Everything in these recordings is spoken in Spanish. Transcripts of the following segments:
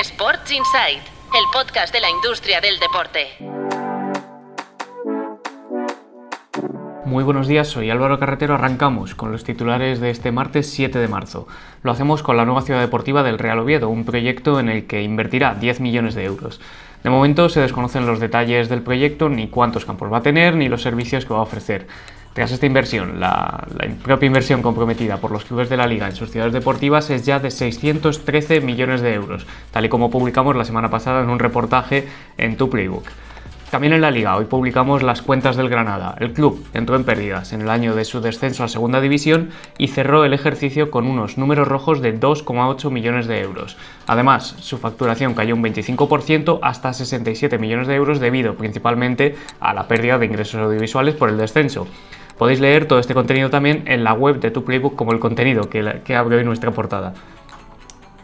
Sports Insight, el podcast de la industria del deporte. Muy buenos días, soy Álvaro Carretero. Arrancamos con los titulares de este martes 7 de marzo. Lo hacemos con la nueva ciudad deportiva del Real Oviedo, un proyecto en el que invertirá 10 millones de euros. De momento se desconocen los detalles del proyecto, ni cuántos campos va a tener, ni los servicios que va a ofrecer. Tras esta inversión, la, propia inversión comprometida por los clubes de la liga en sus ciudades deportivas es ya de 613 millones de euros, tal y como publicamos la semana pasada en un reportaje en tu Playbook. También en la liga, hoy publicamos las cuentas del Granada. El club entró en pérdidas en el año de su descenso a segunda división y cerró el ejercicio con unos números rojos de 2,8 millones de euros. Además, su facturación cayó un 25% hasta 67 millones de euros debido principalmente a la pérdida de ingresos audiovisuales por el descenso. Podéis leer todo este contenido también en la web de tu Playbook como el contenido que, abre hoy nuestra portada.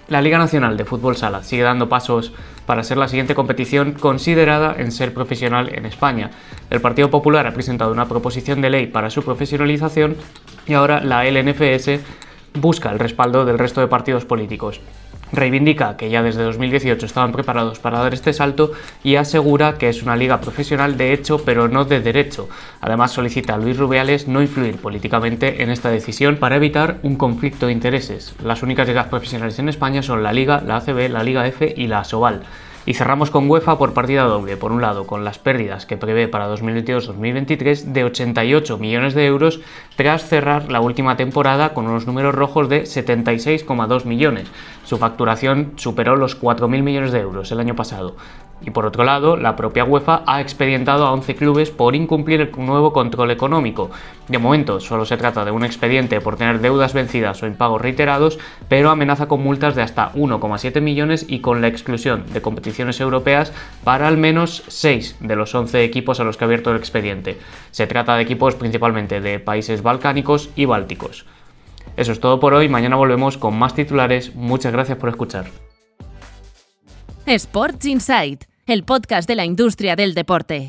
La Liga Nacional de Fútbol Sala sigue dando pasos para ser la siguiente competición considerada en ser profesional en España. El Partido Popular ha presentado una proposición de ley para su profesionalización y ahora la LNFS busca el respaldo del resto de partidos políticos. Reivindica que ya desde 2018 estaban preparados para dar este salto y asegura que es una liga profesional de hecho pero no de derecho. Además solicita a Luis Rubiales no influir políticamente en esta decisión para evitar un conflicto de intereses. Las únicas ligas profesionales en España son la Liga, la ACB, la Liga F y la Asobal. Y cerramos con UEFA por partida doble, por un lado con las pérdidas que prevé para 2022-2023 de 88 millones de euros tras cerrar la última temporada con unos números rojos de 76,2 millones. Su facturación superó los 4.000 millones de euros el año pasado. Y por otro lado, la propia UEFA ha expedientado a 11 clubes por incumplir el nuevo control económico. De momento, solo se trata de un expediente por tener deudas vencidas o impagos reiterados, pero amenaza con multas de hasta 1,7 millones y con la exclusión de competiciones europeas para al menos 6 de los 11 equipos a los que ha abierto el expediente. Se trata de equipos principalmente de países balcánicos y bálticos. Eso es todo por hoy, mañana volvemos con más titulares, muchas gracias por escuchar. Sports Insight el podcast de la industria del deporte.